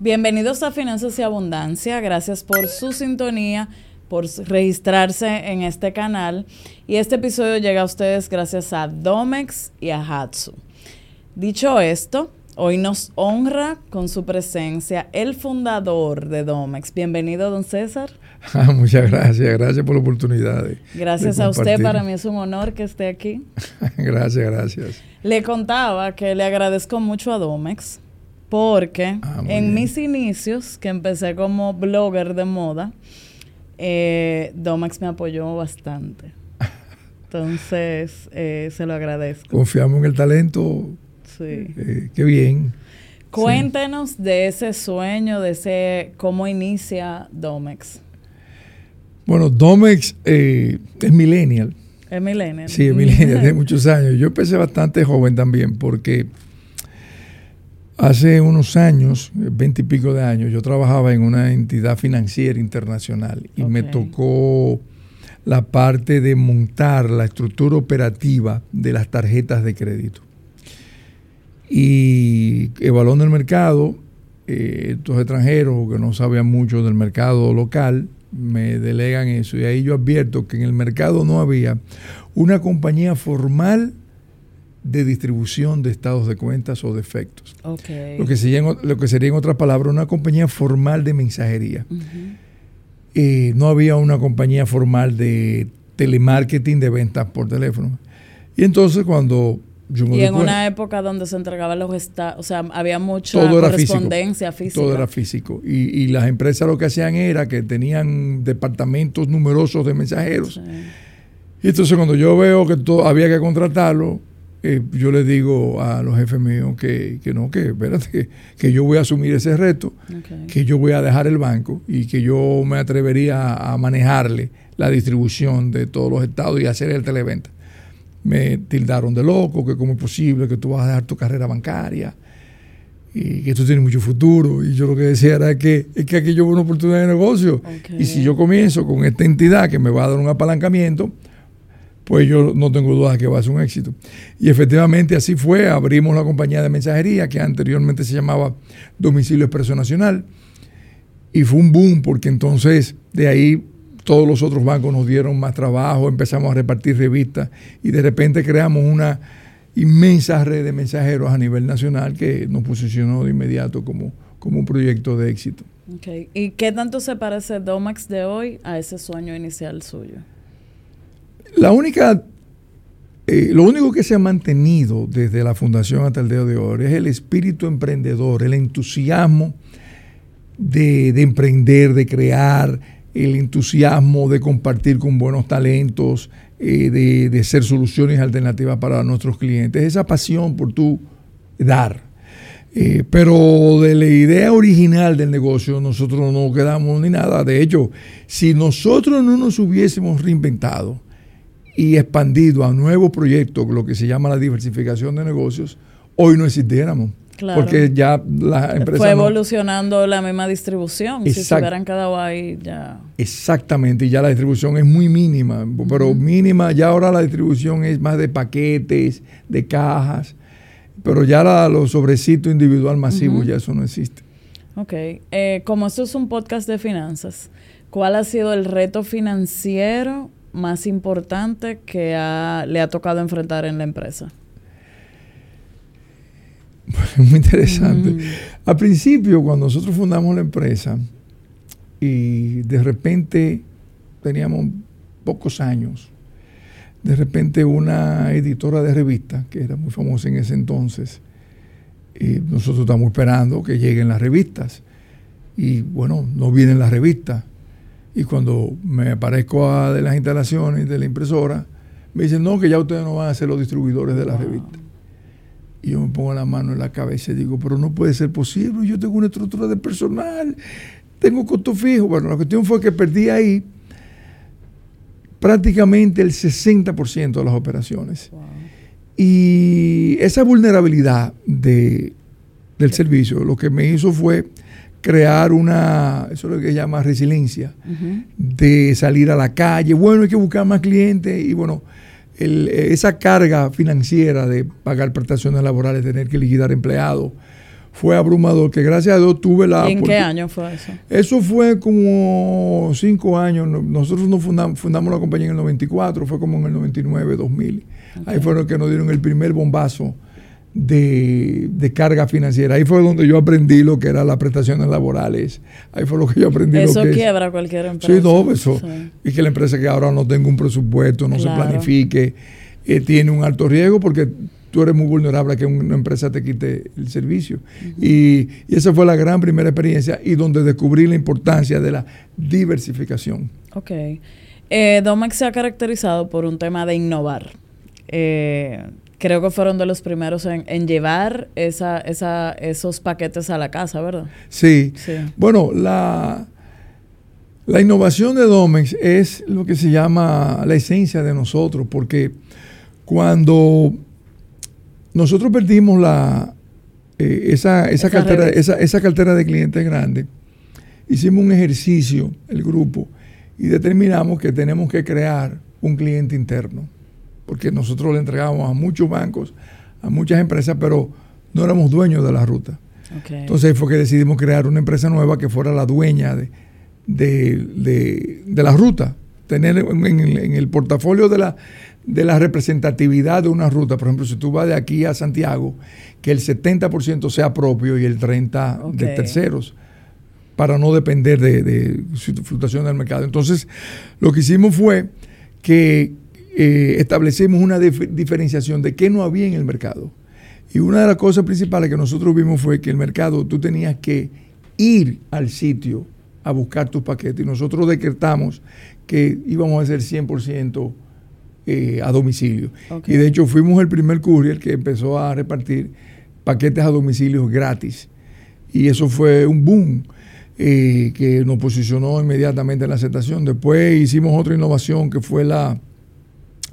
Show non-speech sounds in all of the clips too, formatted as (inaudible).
Bienvenidos a Finanzas y Abundancia. Gracias por su sintonía, por registrarse en este canal. Y este episodio llega a ustedes gracias a Domex y a Hatsu. Dicho esto, hoy nos honra con su presencia el fundador de Domex. Bienvenido, don César. (laughs) Ah, muchas gracias, gracias por la oportunidad. gracias a usted, para mí es un honor que esté aquí. (laughs) gracias, gracias. Le contaba que le agradezco mucho a Domex porque ah, en mis inicios, que empecé como blogger de moda, eh, Domex me apoyó bastante. Entonces, eh, se lo agradezco. Confiamos en el talento. Sí. Eh, qué bien. Cuéntenos de ese sueño, de ese cómo inicia Domex. Bueno, Domex es millennial. Es millennial. Sí, es millennial, de muchos años. Yo empecé bastante joven también porque Hace unos años, veinte y pico de años, yo trabajaba en una entidad financiera internacional y me tocó la parte de montar la estructura operativa de las tarjetas de crédito. Y evaluando el mercado, eh, estos extranjeros que no sabían mucho del mercado local me delegan eso. Y ahí yo advierto que en el mercado no había una compañía formal de distribución de estados de cuentas o defectos. Lo, que sería, lo que sería, en otras palabras, una compañía formal de mensajería. Eh, no había una compañía formal de telemarketing de ventas por teléfono. Y entonces cuando yo me Y en una época donde se entregaban los estados, o sea, había mucha correspondencia física. Todo era físico. Y, y, las empresas lo que hacían era que tenían departamentos numerosos de mensajeros. Y entonces cuando yo veo que todo, había que contratarlo, eh, yo le digo a los jefes míos que, no, que espérate, que, yo voy a asumir ese reto, que yo voy a dejar el banco y que yo me atrevería a manejarle la distribución de todos los estados y hacer el televenta. Me tildaron de loco, que cómo es posible que tú vas a dejar tu carrera bancaria y que tú tienes mucho futuro. Y yo lo que decía era que, es que aquí yo veo una oportunidad de negocio. Y si yo comienzo con esta entidad que me va a dar un apalancamiento, pues yo no tengo duda que va a ser un éxito. Y efectivamente así fue, abrimos la compañía de mensajería que anteriormente se llamaba Domicilio Expreso Nacional y fue un boom porque entonces de ahí todos los otros bancos nos dieron más trabajo, empezamos a repartir revistas y de repente creamos una inmensa red de mensajeros a nivel nacional que nos posicionó de inmediato como, como un proyecto de éxito. Okay. ¿Y qué tanto se parece Domax de hoy a ese sueño inicial suyo? La única, eh, lo único que se ha mantenido desde la fundación hasta el día de hoy es el espíritu emprendedor, el entusiasmo de, emprender, de crear, el entusiasmo de compartir con buenos talentos, eh, de, de ser soluciones alternativas para nuestros clientes, esa pasión por tu dar. Eh, pero de la idea original del negocio nosotros no quedamos ni nada. De hecho, si nosotros no nos hubiésemos reinventado, y expandido a nuevos proyectos, lo que se llama la diversificación de negocios, hoy no existiéramos. Porque ya las empresas. Fue evolucionando la misma distribución. si se hubieran quedado ahí, ya. Exactamente, y ya la distribución es muy mínima. Pero mínima, ya ahora la distribución es más de paquetes, de cajas. Pero ya los sobrecitos individual masivos, ya eso no existe. Ok. Eh, como esto es un podcast de finanzas, ¿cuál ha sido el reto financiero más importante que le ha tocado enfrentar en la empresa? (laughs) Muy interesante. Al principio, cuando nosotros fundamos la empresa y de repente teníamos pocos años, de repente una editora de revista, que era muy famosa en ese entonces, y nosotros estamos esperando que lleguen las revistas. Y bueno, no vienen las revistas. Y cuando me aparezco a de las instalaciones de la impresora, me dicen, no, que ya ustedes no van a ser los distribuidores de la revista. Y yo me pongo la mano en la cabeza y digo, pero no puede ser posible, yo tengo una estructura de personal, tengo costo fijo. Bueno, la cuestión fue que perdí ahí prácticamente el 60% de las operaciones. Y esa vulnerabilidad de, del servicio lo que me hizo fue crear una, eso es lo que se llama resiliencia, de salir a la calle, bueno, hay que buscar más clientes y bueno, esa carga financiera de pagar prestaciones laborales, tener que liquidar empleados, fue abrumador, que gracias a Dios tuve la... ¿Y en qué año fue eso? Eso fue como cinco años. Nosotros nos fundamos, fundamos la compañía en el 94, fue como en el 99, 2000. Ahí fue lo que nos dieron el primer bombazo de, carga financiera. Ahí fue donde yo aprendí lo que eran las prestaciones laborales. Ahí fue lo que yo aprendí. Eso lo que quiebra cualquier empresa. Sí, no, eso. Y que la empresa que ahora no tenga un presupuesto, no se planifique, eh, tiene un alto riesgo porque tú eres muy vulnerable a que una empresa te quite el servicio. y, esa fue la gran primera experiencia y donde descubrí la importancia de la diversificación. Ok. Eh, Domex se ha caracterizado por un tema de innovar. Eh, creo que fueron de los primeros en, llevar esa, esa, esos paquetes a la casa, ¿verdad? Sí. Bueno, la, la innovación de Domex es lo que se llama la esencia de nosotros, porque cuando nosotros perdimos la, eh, esa, esa, cartera, esa, esa cartera de clientes grande, hicimos un ejercicio, el grupo, y determinamos que tenemos que crear un cliente interno porque nosotros le entregábamos a muchos bancos, a muchas empresas, pero no éramos dueños de la ruta. Entonces fue que decidimos crear una empresa nueva que fuera la dueña de, de, la ruta, tener en, el portafolio de la, de la representatividad de una ruta, por ejemplo, si tú vas de aquí a Santiago, que el 70% sea propio y el 30% de terceros, para no depender de, de fluctuación del mercado. Entonces, lo que hicimos fue que eh, establecimos una diferenciación de qué no había en el mercado. Y una de las cosas principales que nosotros vimos fue que el mercado tú tenías que ir al sitio a buscar tus paquetes. Y nosotros decretamos que íbamos a hacer 100% eh, a domicilio. Y de hecho fuimos el primer courier que empezó a repartir paquetes a domicilio gratis. Y eso fue un boom. Eh, que nos posicionó inmediatamente en la aceptación. Después hicimos otra innovación que fue la,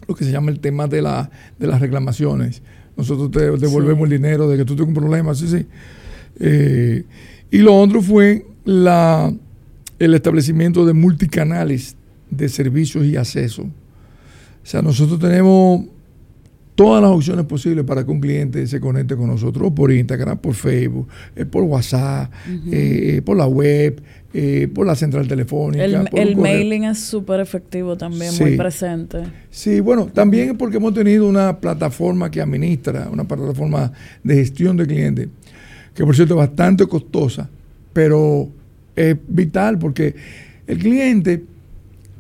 lo que se llama el tema de, la, de las reclamaciones. Nosotros te devolvemos el dinero de que tú tienes un problema, sí, sí. Eh, y lo otro fue la, el establecimiento de multicanales de servicios y acceso. O sea, nosotros tenemos todas las opciones posibles para que un cliente se conecte con nosotros, por Instagram, por Facebook, eh, por WhatsApp, eh, por la web, eh, por la central telefónica. El, mailing es súper efectivo también, muy presente. Sí, bueno, también es porque hemos tenido una plataforma que administra, una plataforma de gestión de clientes, que por cierto es bastante costosa, pero es vital porque el cliente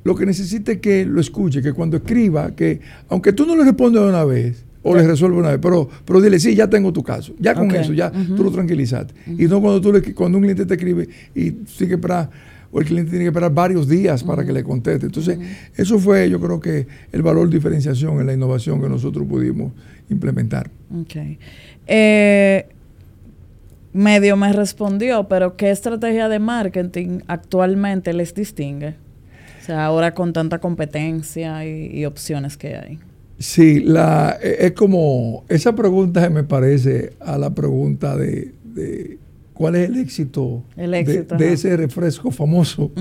lo que necesita es que lo escuche, que cuando escriba, que aunque tú no le respondas de una vez, o le resuelve una vez, pero, pero dile, sí, ya tengo tu caso, ya con eso, ya tú lo tranquilizaste. Y no cuando, tú le, cuando un cliente te escribe y tiene que esperar, o el cliente tiene que esperar varios días para que le conteste. Entonces, eso fue, yo creo que el valor de diferenciación en la innovación que nosotros pudimos implementar. Ok. Eh, medio me respondió, pero ¿qué estrategia de marketing actualmente les distingue? O sea, ahora con tanta competencia y, opciones que hay. Sí, la, e, es como, esa pregunta me parece a la pregunta de, cuál es el éxito, de, ese refresco famoso.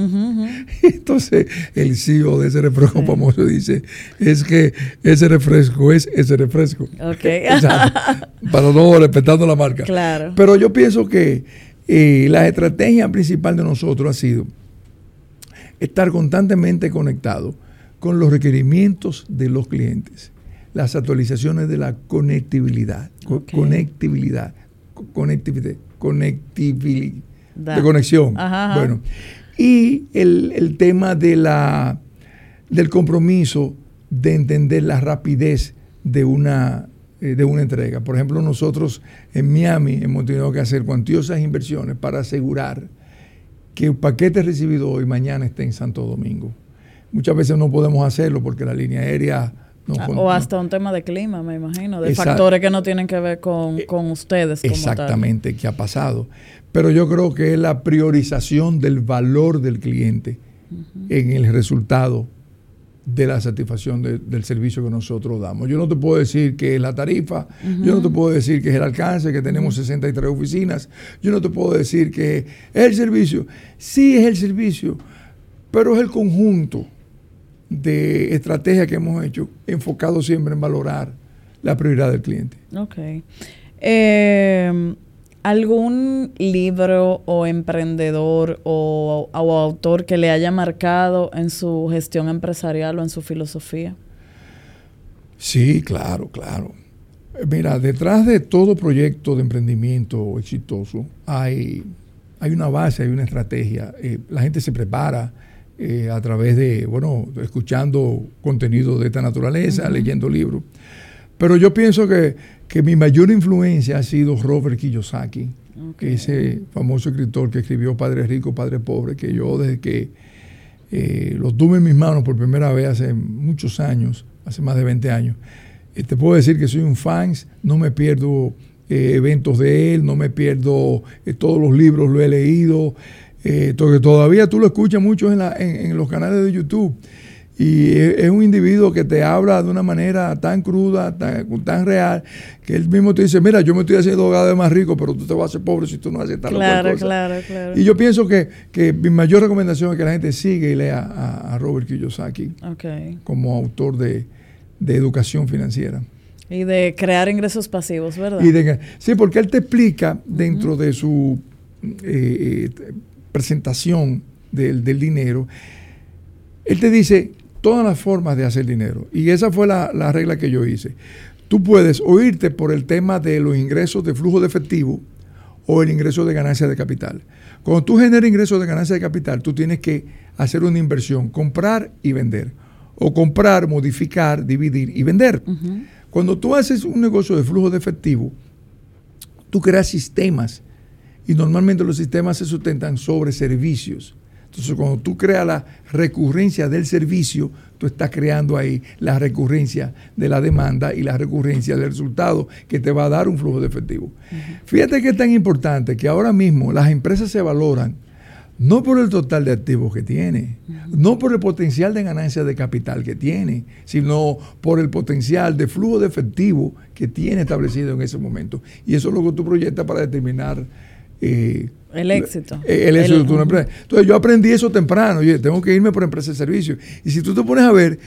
Entonces, el CEO de ese refresco famoso dice, es que ese refresco es ese refresco. Okay. (laughs) para no respetando la marca. Claro. Pero yo pienso que eh, la estrategia principal de nosotros ha sido estar constantemente conectado con los requerimientos de los clientes, las actualizaciones de la conectividad, conectividad, conectividad, conectividad, de conexión. Bueno, y el, tema de la, del compromiso de entender la rapidez de una, eh, de una entrega. Por ejemplo, nosotros en Miami hemos tenido que hacer cuantiosas inversiones para asegurar que el paquete recibido hoy mañana esté en Santo Domingo. Muchas veces no podemos hacerlo porque la línea aérea... No, ah, o hasta un tema de clima, me imagino, de factores que no tienen que ver con, eh, con ustedes. Como exactamente, que ha pasado. Pero yo creo que es la priorización del valor del cliente en el resultado de la satisfacción del servicio que nosotros damos. Yo no te puedo decir que es la tarifa, yo no te puedo decir que es el alcance, que tenemos 63 oficinas, yo no te puedo decir que es el servicio. Sí es el servicio, pero es el conjunto de estrategias que hemos hecho enfocado siempre en valorar la prioridad del cliente. Ok. Eh, ¿Algún libro o emprendedor o, o, autor que le haya marcado en su gestión empresarial o en su filosofía? Sí, claro, claro. Mira, detrás de todo proyecto de emprendimiento exitoso hay, hay una base, hay una estrategia. Eh, la gente se prepara eh, a través de, bueno, escuchando contenido de esta naturaleza, leyendo libros. Pero yo pienso que, mi mayor influencia ha sido Robert Kiyosaki, que es ese famoso escritor que escribió Padre Rico, Padre Pobre, que yo desde que eh, lo tuve en mis manos por primera vez hace muchos años, hace más de 20 años, eh, te puedo decir que soy un fan, no me pierdo eh, eventos de él, no me pierdo todos los libros, lo he leído, todavía tú lo escuchas mucho en, en los canales de YouTube. Y es un individuo que te habla de una manera tan cruda, tan, real, que él mismo te dice, mira, yo me estoy haciendo cada vez más rico, pero tú te vas a hacer pobre si tú no haces tal claro, cosa. Claro, claro, Y yo pienso que, mi mayor recomendación es que la gente siga y lea a, Robert Kiyosaki como autor de, educación financiera. Y de crear ingresos pasivos, ¿verdad? sí, porque él te explica dentro de su eh, eh, presentación del, del dinero, él te dice todas las formas de hacer dinero. Y esa fue la, regla que yo hice. Tú puedes oírte por el tema de los ingresos de flujo de efectivo o el ingreso de ganancia de capital. Cuando tú generas ingresos de ganancia de capital, tú tienes que hacer una inversión, comprar y vender. O comprar, modificar, dividir y vender. Cuando tú haces un negocio de flujo de efectivo, tú creas sistemas y normalmente los sistemas se sustentan sobre servicios. Entonces, cuando tú creas la recurrencia del servicio, tú estás creando ahí la recurrencia de la demanda y la recurrencia del resultado que te va a dar un flujo de efectivo. Fíjate que es tan importante que ahora mismo las empresas se valoran no por el total de activos que tiene, no por el potencial de ganancia de capital que tiene, sino por el potencial de flujo de efectivo que tiene establecido en ese momento. Y eso es lo que tú proyectas para determinar eh, el éxito. El, éxito de tu empresa. Entonces yo aprendí eso temprano. Oye, tengo que irme por empresa de servicio. Y si tú te pones a ver,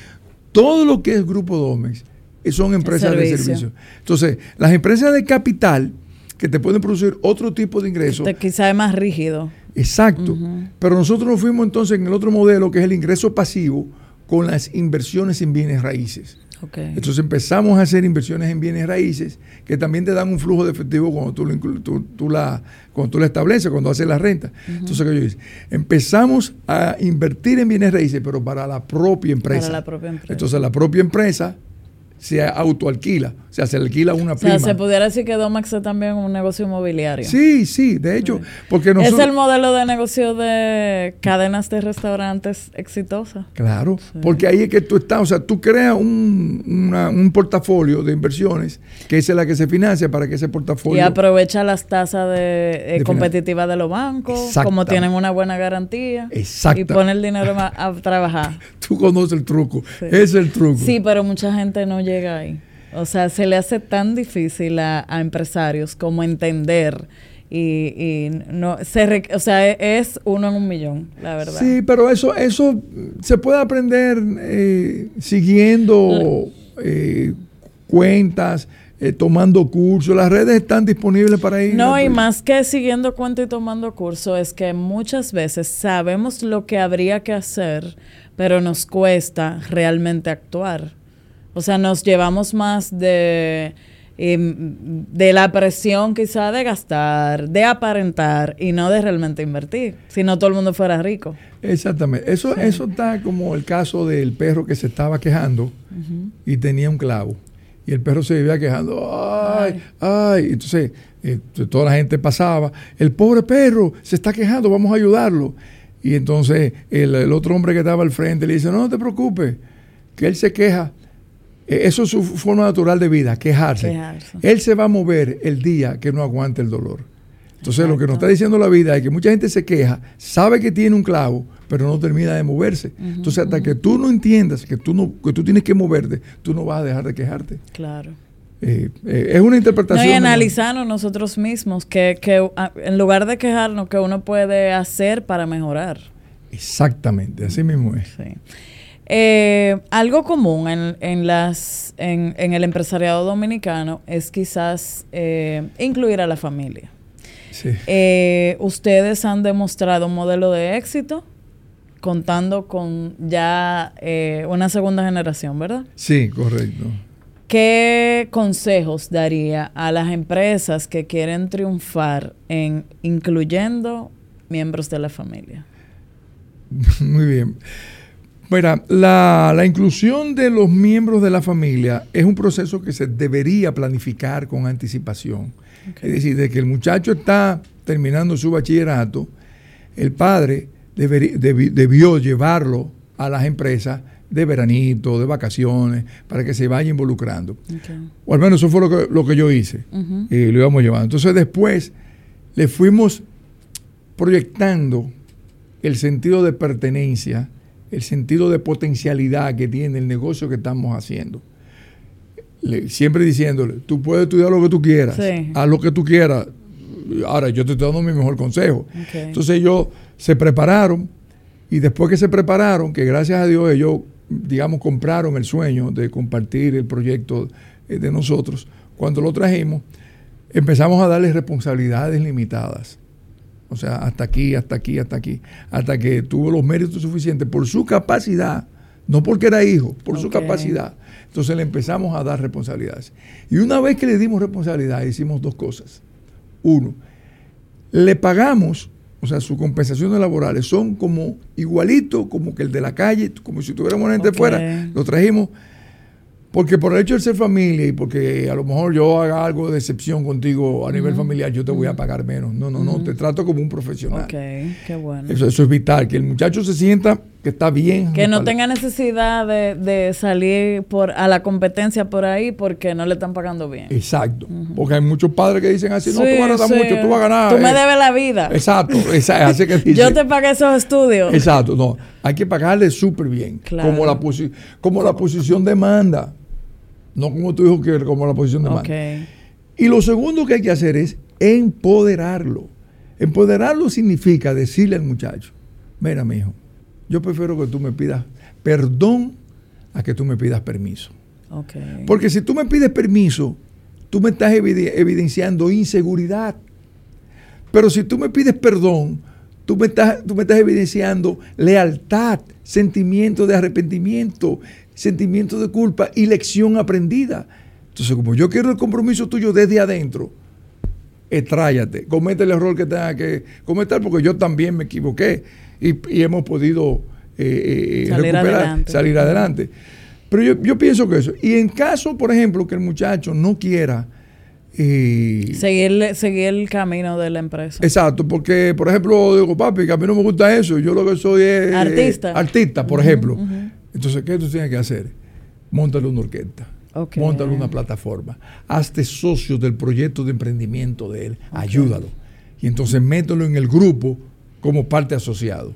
todo lo que es Grupo Domex eh, son empresas de servicio. Entonces, las empresas de capital que te pueden producir otro tipo de ingresos. Este quizá es más rígido. Exacto. Pero nosotros nos fuimos entonces en el otro modelo que es el ingreso pasivo con las inversiones en bienes raíces. Entonces empezamos a hacer inversiones en bienes raíces que también te dan un flujo de efectivo cuando tú, tú, la, cuando tú la estableces, cuando haces la renta. Entonces, ¿qué yo hice? Empezamos a invertir en bienes raíces, pero para la propia empresa. Para la propia empresa. Entonces la propia empresa se autoalquila, o sea, se alquila una prima. O sea, se pudiera decir que Domax es también un negocio inmobiliario. Sí, sí, de hecho, porque nosotros... Es el modelo de negocio de cadenas de restaurantes exitosa. Claro, porque ahí es que tú estás, o sea, tú creas un, un portafolio de inversiones, que es la que se financia para que ese portafolio... Y aprovecha las tasas de, eh, competitivas de los bancos, como tienen una buena garantía. Exacto. Y pone el dinero a, trabajar. (laughs) tú conoces el truco, es el truco. Sí, pero mucha gente no llega ahí. O sea, se le hace tan difícil a, empresarios como entender y, no se o sea e, es uno en un millón la verdad. Sí pero eso eso se puede aprender eh, siguiendo eh, cuentas eh, tomando cursos. Las redes están disponibles para ir. No y más que siguiendo cuentas y tomando cursos es que muchas veces sabemos lo que habría que hacer pero nos cuesta realmente actuar o sea, nos llevamos más de, em, de la presión quizá de gastar, de aparentar y no de realmente invertir, si no todo el mundo fuera rico. Exactamente. Eso, eso está como el caso del perro que se estaba quejando y tenía un clavo. Y el perro se vivía quejando, ay, ay. Entonces, eh, toda la gente pasaba, el pobre perro se está quejando, vamos a ayudarlo. Y entonces el, el otro hombre que estaba al frente le dice, no, no te preocupes, que él se queja eso es su forma natural de vida, quejarse. Él se va a mover el día que no aguante el dolor. Entonces, lo que nos está diciendo la vida es que mucha gente se queja, sabe que tiene un clavo, pero no termina de moverse. Entonces, hasta que tú no entiendas que tú, no, que tú tienes que moverte, tú no vas a dejar de quejarte. Claro. Eh, eh, es una interpretación. No, y analizarnos nosotros mismos, que, que en lugar de quejarnos, que uno puede hacer para mejorar. Exactamente, así mismo es. Sí. Eh, algo común en, en las, en, el empresariado dominicano es quizás eh, incluir a la familia. Eh, ustedes han demostrado un modelo de éxito contando con ya eh, una segunda generación, ¿verdad? Sí, correcto. ¿Qué consejos daría a las empresas que quieren triunfar en incluyendo miembros de la familia? (laughs) Muy bien. Mira, la, inclusión de los miembros de la familia es un proceso que se debería planificar con anticipación. Es decir, de que el muchacho está terminando su bachillerato, el padre debió llevarlo a las empresas de veranito, de vacaciones, para que se vaya involucrando. O al menos eso fue lo que, lo que yo hice. Y lo íbamos llevando. Entonces después le fuimos proyectando el sentido de pertenencia, el sentido de potencialidad que tiene el negocio que estamos haciendo. siempre diciéndole, tú puedes estudiar lo que tú quieras, haz lo que tú quieras. Ahora, yo te estoy dando mi mejor consejo. Entonces ellos se prepararon y después que se prepararon, que gracias a Dios ellos digamos, compraron el sueño de compartir el proyecto eh, de nosotros, cuando lo trajimos, empezamos a darles responsabilidades limitadas. O sea, hasta aquí, hasta aquí, hasta aquí, hasta que tuvo los méritos suficientes por su capacidad, no porque era hijo, por su capacidad. Entonces le empezamos a dar responsabilidades. Y una vez que le dimos responsabilidad, hicimos dos cosas. Uno, le pagamos o sea, sus compensaciones laborales son como igualito como que el de la calle, como si tuviéramos gente fuera, lo trajimos porque por el hecho de ser familia y porque a lo mejor yo haga algo de excepción contigo a nivel familiar, yo te voy a pagar menos. No, no, no, te trato como un profesional. Ok, qué bueno. Eso, es vital, que el muchacho se sienta que está bien. Que no tenga necesidad de, salir por a la competencia por ahí porque no le están pagando bien. Exacto. Porque hay muchos padres que dicen así, no, tú vas a ganar mucho, tú vas a ganar. Tú me eh". debes la vida. Exacto, así que (laughs) Yo te pagué esos estudios. Exacto, no. Hay que pagarle súper bien. Como, la, como la posición demanda no como tu hijo quiere, como la posición de mando. Y lo segundo que hay que hacer es empoderarlo. Empoderarlo significa decirle al muchacho, mira, mi hijo, yo prefiero que tú me pidas perdón a que tú me pidas permiso. Porque si tú me pides permiso, tú me estás evidenciando inseguridad. Pero si tú me pides perdón, tú me estás, tú me estás evidenciando lealtad, sentimiento de arrepentimiento, sentimiento de culpa y lección aprendida. Entonces, como yo quiero el compromiso tuyo desde adentro, estráyate, comete el error que tenga que cometer, porque yo también me equivoqué y, hemos podido eh, eh, salir, recuperar, adelante. salir adelante. Pero yo, pienso que eso. Y en caso, por ejemplo, que el muchacho no quiera... Eh, seguir, seguir el camino de la empresa. Exacto, porque, por ejemplo, digo, papi, que a mí no me gusta eso, yo lo que soy es... Artista. artista, por ejemplo. Entonces, ¿qué tú tienes que hacer? Móntale una orquesta. Okay. Móntale una plataforma. Hazte socio del proyecto de emprendimiento de él. Ayúdalo. Y entonces mételo en el grupo como parte asociado.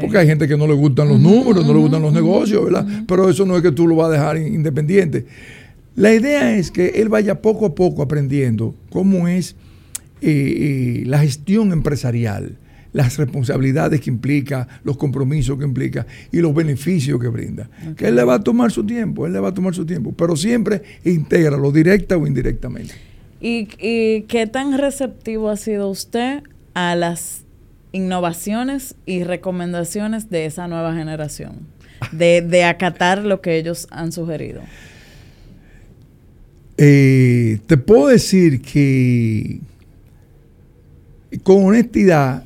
Porque hay gente que no le gustan los números, no le gustan los negocios, ¿verdad? Pero eso no es que tú lo vas a dejar independiente. La idea es que él vaya poco a poco aprendiendo cómo es eh, eh, la gestión empresarial las responsabilidades que implica, los compromisos que implica y los beneficios que brinda. Que él le va a tomar su tiempo, él le va a tomar su tiempo, pero siempre lo directa o indirectamente. ¿Y, qué tan receptivo ha sido usted a las innovaciones y recomendaciones de esa nueva generación? De, acatar lo que ellos han sugerido. Eh, te puedo decir que con honestidad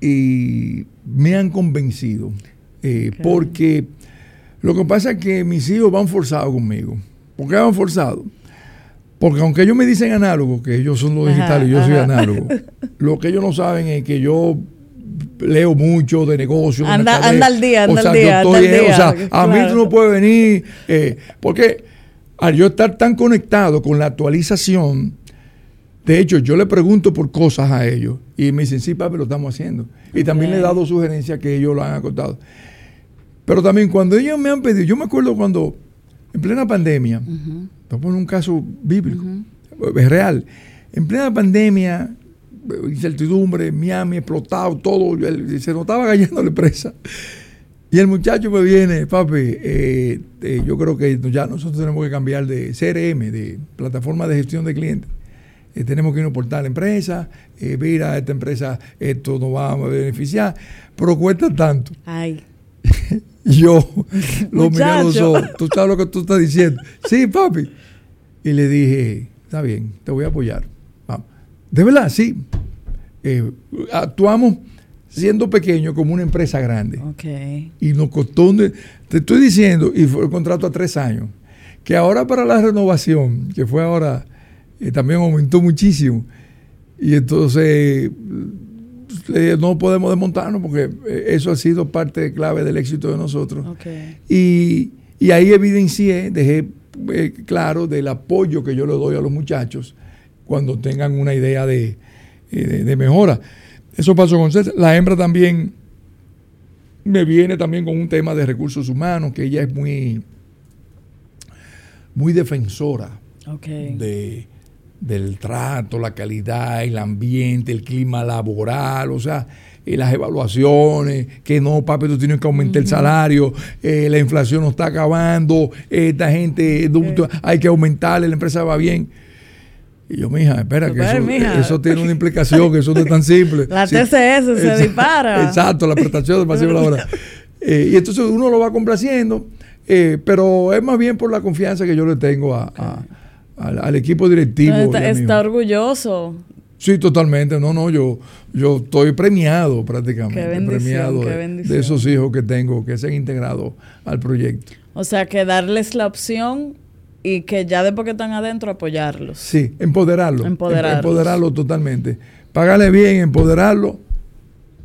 me han convencido. Eh, porque lo que pasa es que mis hijos van forzados conmigo. ¿Por qué van forzados? Porque aunque ellos me dicen análogo, que ellos son los digitales y yo soy análogo, (laughs) lo que ellos no saben es que yo leo mucho de negocios. Anda, al día, anda al día. o sea, a mí tú no puedes venir. Eh, porque al yo estar tan conectado con la actualización, de hecho, yo le pregunto por cosas a ellos y me dicen, sí, papi, lo estamos haciendo. Y también le he dado sugerencias que ellos lo han acotado. Pero también cuando ellos me han pedido, yo me acuerdo cuando en plena pandemia, uh voy a poner un caso bíblico, es real, en plena pandemia, incertidumbre, Miami explotado, todo, se notaba cayéndole presa. Y el muchacho me viene, papi, eh, eh, yo creo que ya nosotros tenemos que cambiar de CRM, de plataforma de gestión de clientes eh, tenemos que irnos por tal empresa, mira, esta empresa, esto nos va a beneficiar, pero cuesta tanto. Ay. (laughs) Yo lo miré a los ojos, tú sabes lo que tú estás diciendo. Sí, papi. Y le dije, está bien, te voy a apoyar. Vamos. De verdad, sí. Actuamos siendo pequeños como una empresa grande. Okay. Y nos costó, te estoy diciendo, y fue el contrato a tres años, que ahora para la renovación, que fue ahora, eh, también aumentó muchísimo. Y entonces eh, no podemos desmontarnos porque eh, eso ha sido parte clave del éxito de nosotros. Okay. Y, y, ahí evidencié, dejé claro del apoyo que yo le doy a los muchachos cuando tengan una idea de, de, de mejora. Eso pasó con César. La hembra también me viene también con un tema de recursos humanos, que ella es muy, muy defensora okay. de, del trato, la calidad, el ambiente, el clima laboral, o sea, eh, las evaluaciones, que no, papi, tú tienes que aumentar uh -huh. el salario, eh, la inflación no está acabando, esta gente, okay. hay que aumentarle, la empresa va bien. Y yo, mija, espera, que eso, mija. eso, tiene una implicación, que eso no es tan simple. La TCS sí, se dispara. Exacto, la prestación de pasivo laboral. (laughs) Eh, y entonces uno lo va complaciendo, eh, pero es más bien por la confianza que yo le tengo a, a, al, al, equipo directivo. Está, está orgulloso. Sí, totalmente. No, no, yo, yo estoy premiado prácticamente. Qué bendición, premiado qué de, de esos hijos que tengo que se han integrado al proyecto. O sea, que darles la opción y que ya después que están adentro apoyarlos. Sí, empoderarlo. Empoderarlos. Empoderarlo totalmente. Pagarle bien, empoderarlo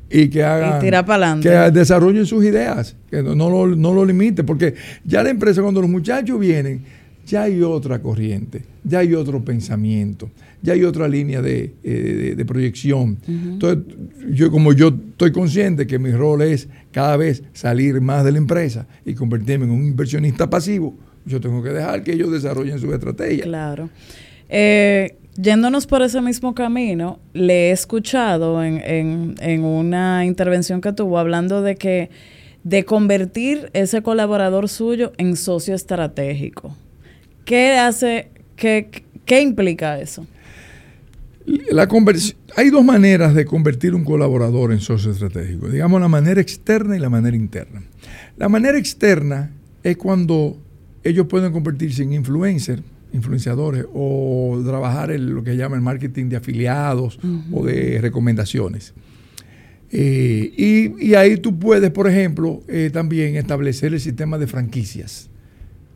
y que hagan. Y tirar para adelante. Que desarrollen sus ideas, que no, no, lo, no lo limite, porque ya la empresa, cuando los muchachos vienen, ya hay otra corriente, ya hay otro pensamiento, ya hay otra línea de, de, de proyección. Uh -huh. Entonces, yo como yo estoy consciente que mi rol es cada vez salir más de la empresa y convertirme en un inversionista pasivo, yo tengo que dejar que ellos desarrollen su estrategia. Claro. Eh, yéndonos por ese mismo camino, le he escuchado en, en, en, una intervención que tuvo hablando de que de convertir ese colaborador suyo en socio estratégico. ¿Qué hace, qué, qué implica eso? La hay dos maneras de convertir un colaborador en socio estratégico, digamos la manera externa y la manera interna. La manera externa es cuando ellos pueden convertirse en influencers, influenciadores, o trabajar en lo que llama el marketing de afiliados uh -huh. o de recomendaciones. Eh, y, y, ahí tú puedes, por ejemplo, eh, también establecer el sistema de franquicias.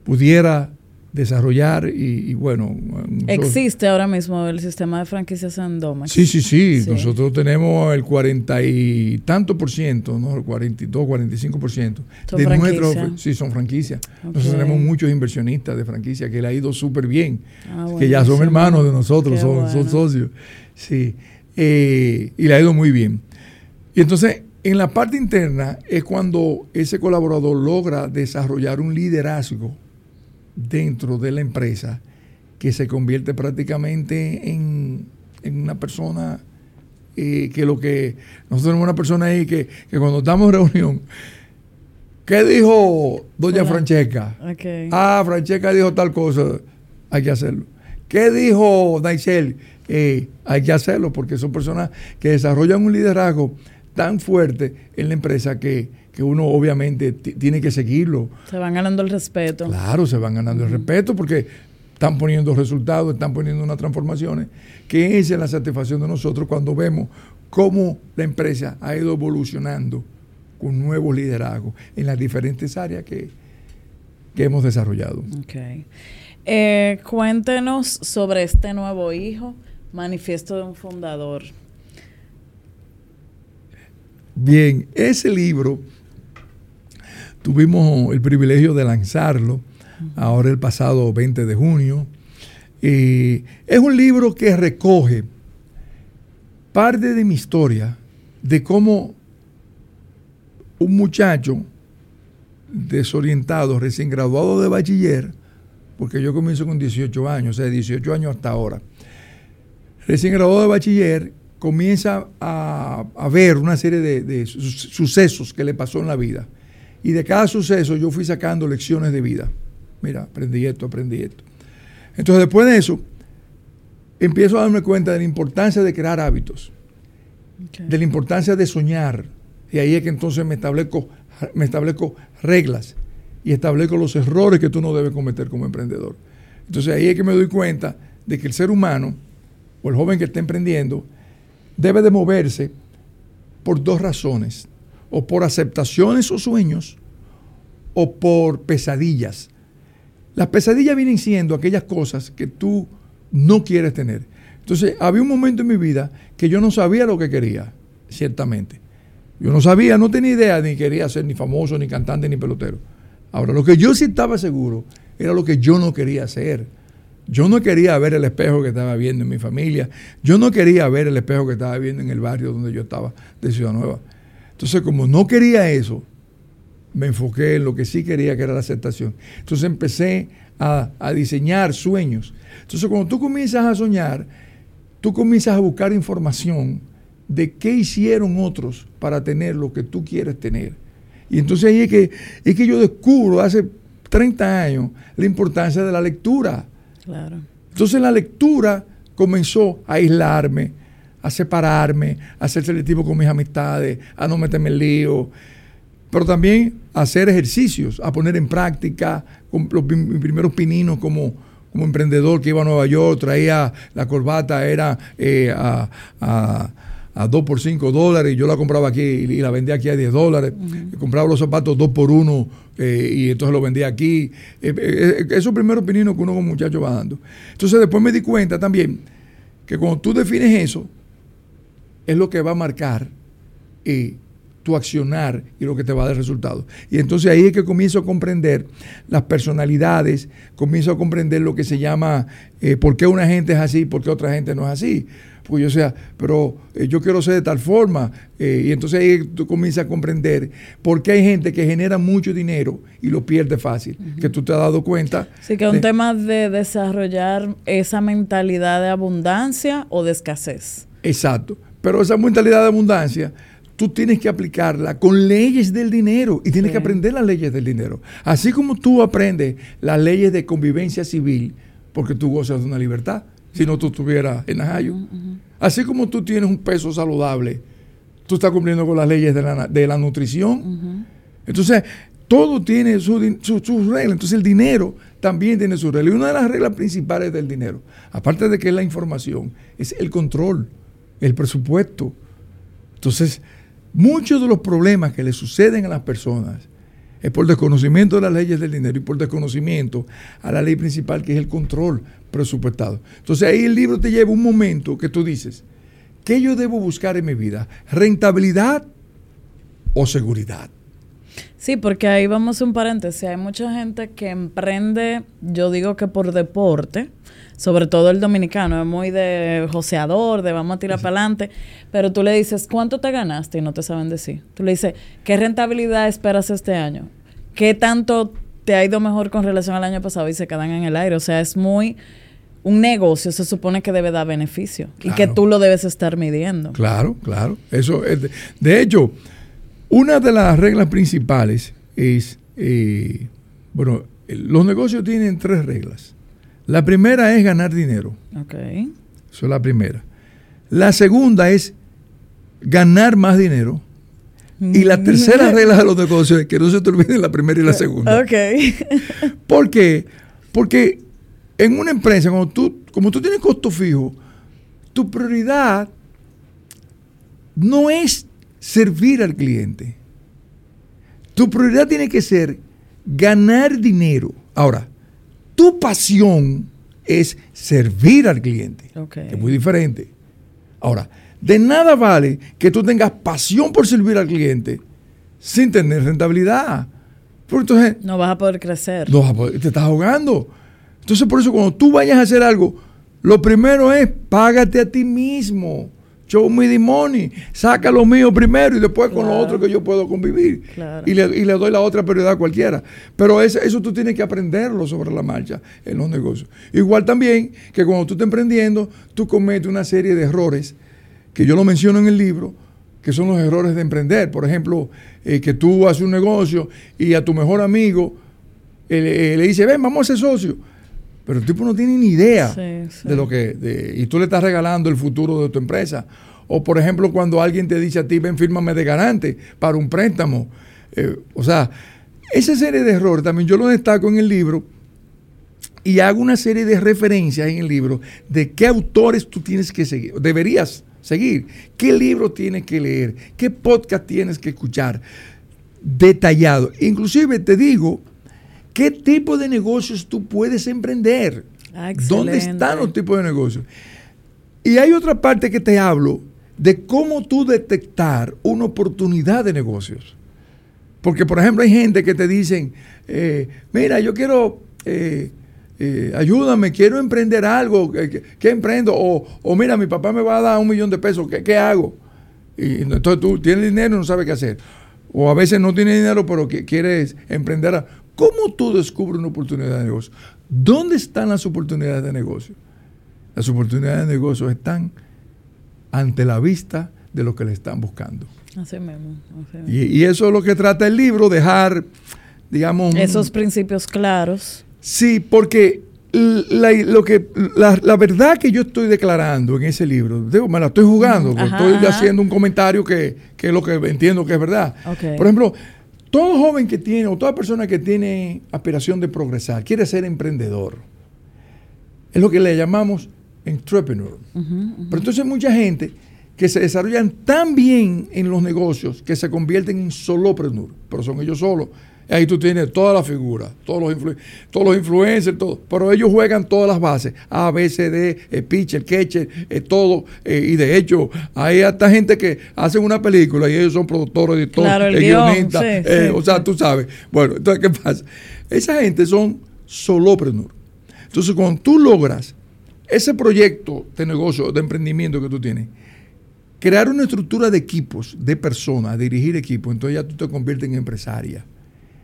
Pudiera desarrollar y, y bueno. Existe ahora mismo el sistema de franquicias en Domax. Sí, sí, sí, sí, Nosotros tenemos el cuarenta y tanto por ciento, ¿no? El 42, 45 por ciento. De nuestro, sí, son franquicias. Okay. Nosotros tenemos muchos inversionistas de franquicia que le ha ido súper bien. Ah, que ya son hermanos de nosotros, son, bueno. son, socios. Sí. Eh, y le ha ido muy bien. Y entonces, en la parte interna es cuando ese colaborador logra desarrollar un liderazgo dentro de la empresa que se convierte prácticamente en, en una persona eh, que lo que nosotros tenemos una persona ahí que, que cuando estamos en reunión ¿qué dijo doña Hola. Francesca? Okay. ah Francesca dijo tal cosa hay que hacerlo ¿qué dijo Daisel? Eh, hay que hacerlo porque son personas que desarrollan un liderazgo tan fuerte en la empresa que, que uno obviamente tiene que seguirlo. Se van ganando el respeto. Claro, se van ganando el respeto porque están poniendo resultados, están poniendo unas transformaciones, que esa es la satisfacción de nosotros cuando vemos cómo la empresa ha ido evolucionando con nuevos liderazgos en las diferentes áreas que, que hemos desarrollado. Okay. Eh, cuéntenos sobre este nuevo hijo, Manifiesto de un Fundador. Bien, ese libro tuvimos el privilegio de lanzarlo ahora el pasado 20 de junio. Es un libro que recoge parte de mi historia de cómo un muchacho desorientado, recién graduado de bachiller, porque yo comienzo con 18 años, o sea, 18 años hasta ahora, recién graduado de bachiller, comienza a, a ver una serie de, de, sucesos que le pasó en la vida. Y de cada suceso yo fui sacando lecciones de vida. Mira, aprendí esto, aprendí esto. Entonces después de eso, empiezo a darme cuenta de la importancia de crear hábitos, de la importancia de soñar. Y ahí es que entonces me establezco, me establezco reglas y establezco los errores que tú no debes cometer como emprendedor. Entonces ahí es que me doy cuenta de que el ser humano o el joven que está emprendiendo debe de moverse por dos razones, o por aceptaciones o sueños, o por pesadillas. Las pesadillas vienen siendo aquellas cosas que tú no quieres tener. Entonces, había un momento en mi vida que yo no sabía lo que quería, ciertamente. Yo no sabía, no tenía idea, ni quería ser ni famoso, ni cantante, ni pelotero. Ahora, lo que yo sí estaba seguro era lo que yo no quería hacer. Yo no quería ver el espejo que estaba viendo en mi familia. Yo no quería ver el espejo que estaba viendo en el barrio donde yo estaba de Ciudad Nueva. Entonces, como no quería eso, me enfoqué en lo que sí quería, que era la aceptación. Entonces empecé a, diseñar sueños. Entonces, cuando tú comienzas a soñar, tú comienzas a buscar información de qué hicieron otros para tener lo que tú quieres tener. Y entonces ahí es que, es que yo descubro hace 30 años la importancia de la lectura. Claro. Entonces la lectura comenzó a aislarme, a separarme, a ser selectivo con mis amistades, a no meterme en lío, pero también a hacer ejercicios, a poner en práctica los, mis primeros pininos como, emprendedor que iba a Nueva York, traía la corbata, era eh, a 2 por 5 dólares, y yo la compraba aquí y la vendía aquí a 10 dólares, compraba los zapatos 2 por 1 eh, y entonces los vendía aquí. Eh, eh, esos primeros pininos que uno como muchacho va dando. Entonces después me di cuenta también que cuando tú defines eso, es lo que va a marcar tu accionar y lo que te va a dar resultados. Y entonces ahí es que comienzo a comprender las personalidades, comienzo a comprender lo que se llama por qué una gente es así y por qué otra gente no es así pues yo sea, pero eh, yo quiero ser de tal forma. Eh, y entonces ahí tú comienzas a comprender por qué hay gente que genera mucho dinero y lo pierde fácil, que tú te has dado cuenta. Sí, que es un tema de desarrollar esa mentalidad de abundancia o de escasez. Exacto, pero esa mentalidad de abundancia tú tienes que aplicarla con leyes del dinero y tienes que aprender las leyes del dinero. Así como tú aprendes las leyes de convivencia civil, porque tú gozas de una libertad si no tú estuvieras en Ajayo. Así como tú tienes un peso saludable, tú estás cumpliendo con las leyes de la, nutrición. Entonces, todo tiene sus su, reglas. Entonces, el dinero también tiene sus reglas. Y una de las reglas principales del dinero, aparte de que es la información, es el control, el presupuesto. Entonces, muchos de los problemas que le suceden a las personas es por desconocimiento de las leyes del dinero y por desconocimiento a la ley principal que es el control presupuestado. Entonces ahí el libro te lleva un momento que tú dices, ¿qué yo debo buscar en mi vida? ¿Rentabilidad o seguridad? Sí, porque ahí vamos a un paréntesis. Hay mucha gente que emprende, yo digo que por deporte, sobre todo el dominicano, es muy de joseador, de vamos a tirar para adelante, pero tú le dices, ¿cuánto te ganaste? Y no te saben decir. Tú le dices, ¿qué rentabilidad esperas este año? ¿Qué tanto te ha ido mejor con relación al año pasado? Y se quedan en el aire. O sea, es muy... Un negocio se supone que debe dar beneficio y que tú lo debes estar midiendo. Claro, claro. Eso es de, hecho, una de las reglas principales es, eh, bueno, los negocios tienen tres reglas. La primera es ganar dinero. Ok. Eso es la primera. La segunda es ganar más dinero. Y la tercera (laughs) regla de los negocios es que no se te olviden la primera y la segunda. Ok. (laughs) ¿Por qué? Porque en una empresa, como tú, como tú tienes costo fijo, tu prioridad no es servir al cliente. Tu prioridad tiene que ser ganar dinero. Ahora, tu pasión es servir al cliente, que es muy diferente. Ahora, de nada vale que tú tengas pasión por servir al cliente sin tener rentabilidad. entonces, no vas a poder crecer. No te estás ahogando. Entonces, por eso, cuando tú vayas a hacer algo, lo primero es págate a ti mismo. Show me the money. Saca lo mío primero y después con lo otro que yo puedo convivir. Y, le, doy la otra prioridad a cualquiera. Pero eso, eso tú tienes que aprenderlo sobre la marcha en los negocios. Igual también que cuando tú estás emprendiendo, tú cometes una serie de errores que yo lo menciono en el libro, que son los errores de emprender. Por ejemplo, eh, que tú haces un negocio y a tu mejor amigo eh, le dice, ven, vamos a ser socio. Pero el tipo no tiene ni idea de lo que... y tú le estás regalando el futuro de tu empresa. O por ejemplo, cuando alguien te dice a ti, ven, fírmame de garante para un préstamo. Eh, o sea, esa serie de errores también yo lo destaco en el libro y hago una serie de referencias en el libro de qué autores tú tienes que seguir, deberías seguir, qué libro tienes que leer, qué podcast tienes que escuchar, detallado. Inclusive te digo qué tipo de negocios tú puedes emprender, ah, dónde están los tipos de negocios. Y hay otra parte que te hablo de cómo tú detectar una oportunidad de negocios. Porque, por ejemplo, hay gente que te dicen, eh, mira, yo quiero, eh, eh, ayúdame, quiero emprender algo, ¿qué, emprendo? O, mira, mi papá me va a dar un millón de pesos, ¿qué, hago? Y entonces tú tienes dinero y no sabes qué hacer. O a veces no tienes dinero, pero quieres emprender. ¿Cómo tú descubres una oportunidad de negocio? ¿Dónde están las oportunidades de negocio? Las oportunidades de negocio están ante la vista de lo que le están buscando. Así mismo. Y, eso es lo que trata el libro, dejar, digamos... Esos principios claros. Sí, porque la, lo que, la, verdad que yo estoy declarando en ese libro, digo, me la estoy jugando, estoy haciendo un comentario que, es lo que entiendo que es verdad. Por ejemplo, todo joven que tiene, o toda persona que tiene aspiración de progresar, quiere ser emprendedor. Es lo que le llamamos entrepreneur. Pero entonces mucha gente que se desarrollan tan bien en los negocios que se convierten en solopreneur, pero son ellos solos. Ahí tú tienes toda la figura, todos los, todos los influencers, todo. Pero ellos juegan todas las bases. A, B, C, D, el pitcher, catcher, todo. Eh, y de hecho, hay hasta gente que hacen una película y ellos son productores, editores, claro, el guionistas. Eh, o sea, tú sabes. Bueno, entonces, ¿qué pasa? Esa gente son solopreneur. Entonces, cuando tú logras ese proyecto de negocio, de emprendimiento que tú tienes, crear una estructura de equipos, de personas, dirigir equipos, entonces ya tú te conviertes en empresaria.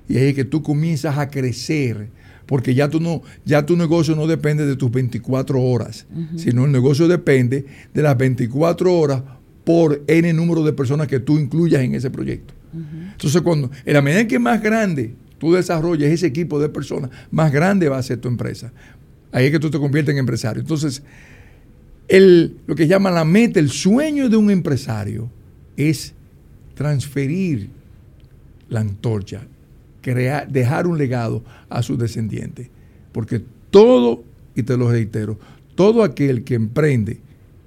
Y ahí es que tú comienzas a crecer, porque ya, tú no, ya tu negocio no depende de tus 24 horas, sino el negocio depende de las 24 horas por N número de personas que tú incluyas en ese proyecto. Entonces, cuando, en la medida en que más grande tú desarrolles ese equipo de personas, más grande va a ser tu empresa. Ahí es que tú te conviertes en empresario. Entonces, el, lo que llama la meta, el sueño de un empresario es transferir la antorcha, crear, dejar un legado a sus descendientes. Porque todo, y te lo reitero, todo aquel que emprende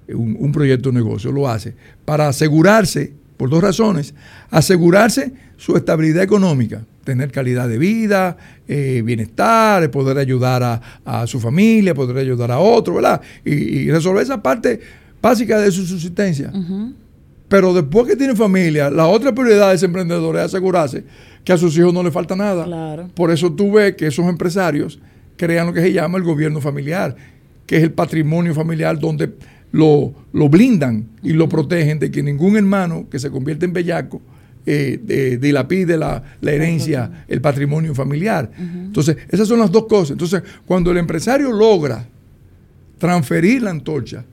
un, un proyecto de negocio lo hace para asegurarse, por dos razones, asegurarse su estabilidad económica tener calidad de vida, eh, bienestar, poder ayudar a, su familia, poder ayudar a otro, ¿verdad? Y, resolver esa parte básica de su subsistencia. Pero después que tiene familia, la otra prioridad de ese emprendedor es asegurarse que a sus hijos no le falta nada. Por eso tú ves que esos empresarios crean lo que se llama el gobierno familiar, que es el patrimonio familiar donde lo, lo blindan y lo protegen de que ningún hermano que se convierte en bellaco eh, dilapide la, la, herencia, el patrimonio familiar. Entonces, esas son las dos cosas. Entonces, cuando el empresario logra transferir la antorcha,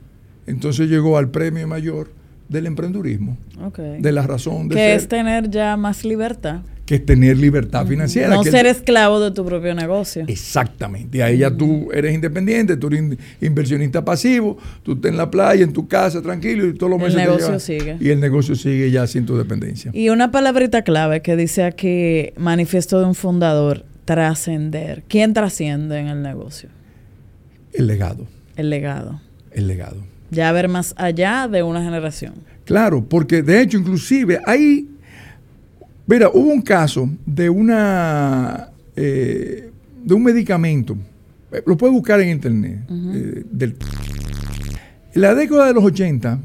entonces llegó al premio mayor del emprendurismo, de la razón de que es tener ya más libertad que es tener libertad financiera. No ser esclavo de tu propio negocio. Exactamente. Y ahí ya tú eres independiente, tú eres inversionista pasivo, tú estás en la playa, en tu casa, tranquilo, y todos los meses. El negocio sigue. Y el negocio sigue ya sin tu dependencia. Y una palabrita clave que dice aquí, manifiesto de un fundador, trascender. ¿Quién trasciende en el negocio? El legado. El legado. El legado. Ya ver más allá de una generación. Claro, porque de hecho, inclusive, hay Mira, hubo un caso de una eh, de un medicamento, eh, lo puedes buscar en internet, eh, en la década de los 80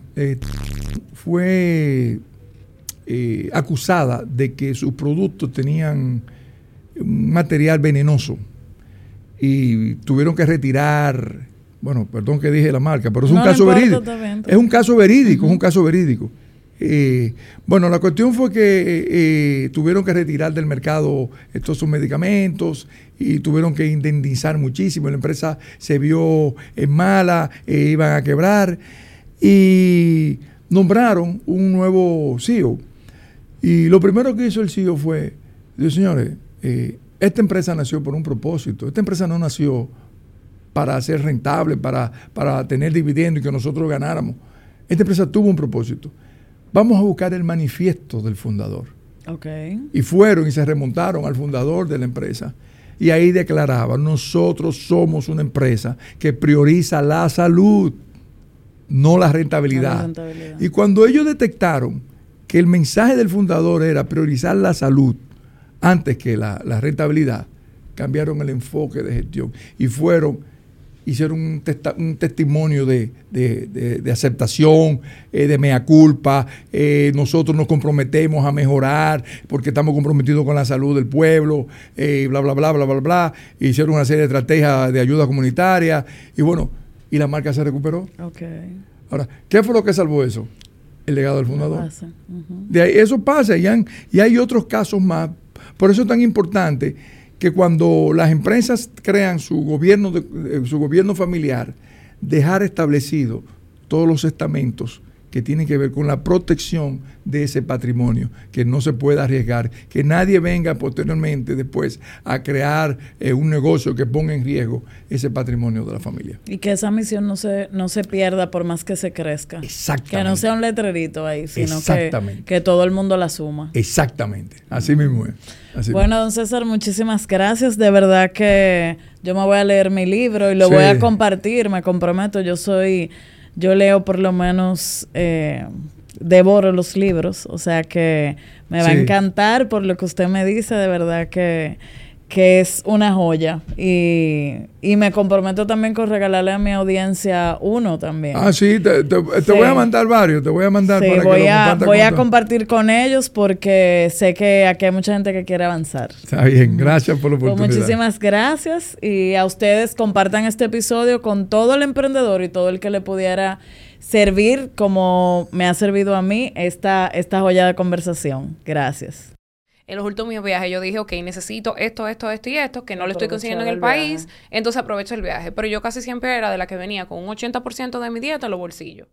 fue acusada de que sus productos tenían un material venenoso y tuvieron que retirar, bueno, perdón que dije la marca, pero es un caso verídico. Es un caso verídico, es un caso verídico. Eh, bueno, la cuestión fue que eh, eh, tuvieron que retirar del mercado estos sus medicamentos y tuvieron que indemnizar muchísimo. La empresa se vio en mala, iban a quebrar y nombraron un nuevo CEO. Y lo primero que hizo el CEO fue, señores, esta empresa nació por un propósito, esta empresa no nació para ser rentable, para, para tener dividendos y que nosotros ganáramos. Esta empresa tuvo un propósito. Vamos a buscar el manifiesto del fundador. Okay. Y fueron y se remontaron al fundador de la empresa. Y ahí declaraba, nosotros somos una empresa que prioriza la salud, no la rentabilidad. No la rentabilidad. Y cuando ellos detectaron que el mensaje del fundador era priorizar la salud antes que la, rentabilidad, cambiaron el enfoque de gestión y fueron, hicieron un, testimonio de, aceptación, eh, de mea culpa, eh, nosotros nos comprometemos a mejorar porque estamos comprometidos con la salud del pueblo, eh, bla, bla, bla, bla, bla, bla, hicieron una serie de estrategias de ayuda comunitaria y bueno, y la marca se recuperó. Ahora, ¿qué fue lo que salvó eso? el legado del fundador. De ahí, eso pasa y, y hay otros casos más. Por eso es tan importante que cuando las empresas crean su gobierno, de, su gobierno familiar, dejar establecido todos los estamentos que tiene que ver con la protección de ese patrimonio, que no se pueda arriesgar, que nadie venga posteriormente después a crear eh, un negocio que ponga en riesgo ese patrimonio de la familia. Y que esa misión no se, no se pierda por más que se crezca. Exactamente. Que no sea un letrerito ahí, sino que, que, todo el mundo la suma. Exactamente, así mismo es. bueno, don César, muchísimas gracias. De verdad que yo me voy a leer mi libro y lo voy a compartir, me comprometo. Yo soy yo leo por lo menos, eh, devoro los libros, o sea que me va a encantar por lo que usted me dice, de verdad que que es una joya. Y, y, me comprometo también con regalarle a mi audiencia uno también. Ah, sí, te, voy a mandar varios, te voy a mandar para voy que a, Voy a compartir con ellos porque sé que aquí hay mucha gente que quiere avanzar. Está bien, gracias por la pues oportunidad. muchísimas gracias y a ustedes compartan este episodio con todo el emprendedor y todo el que le pudiera servir como me ha servido a mí esta, esta joya de conversación. Gracias en los últimos viajes yo dije, ok, necesito esto, esto, esto y esto, que no lo estoy consiguiendo en el, país, entonces aprovecho el viaje. Pero yo casi siempre era de la que venía con un 80% de mi dieta en los bolsillos.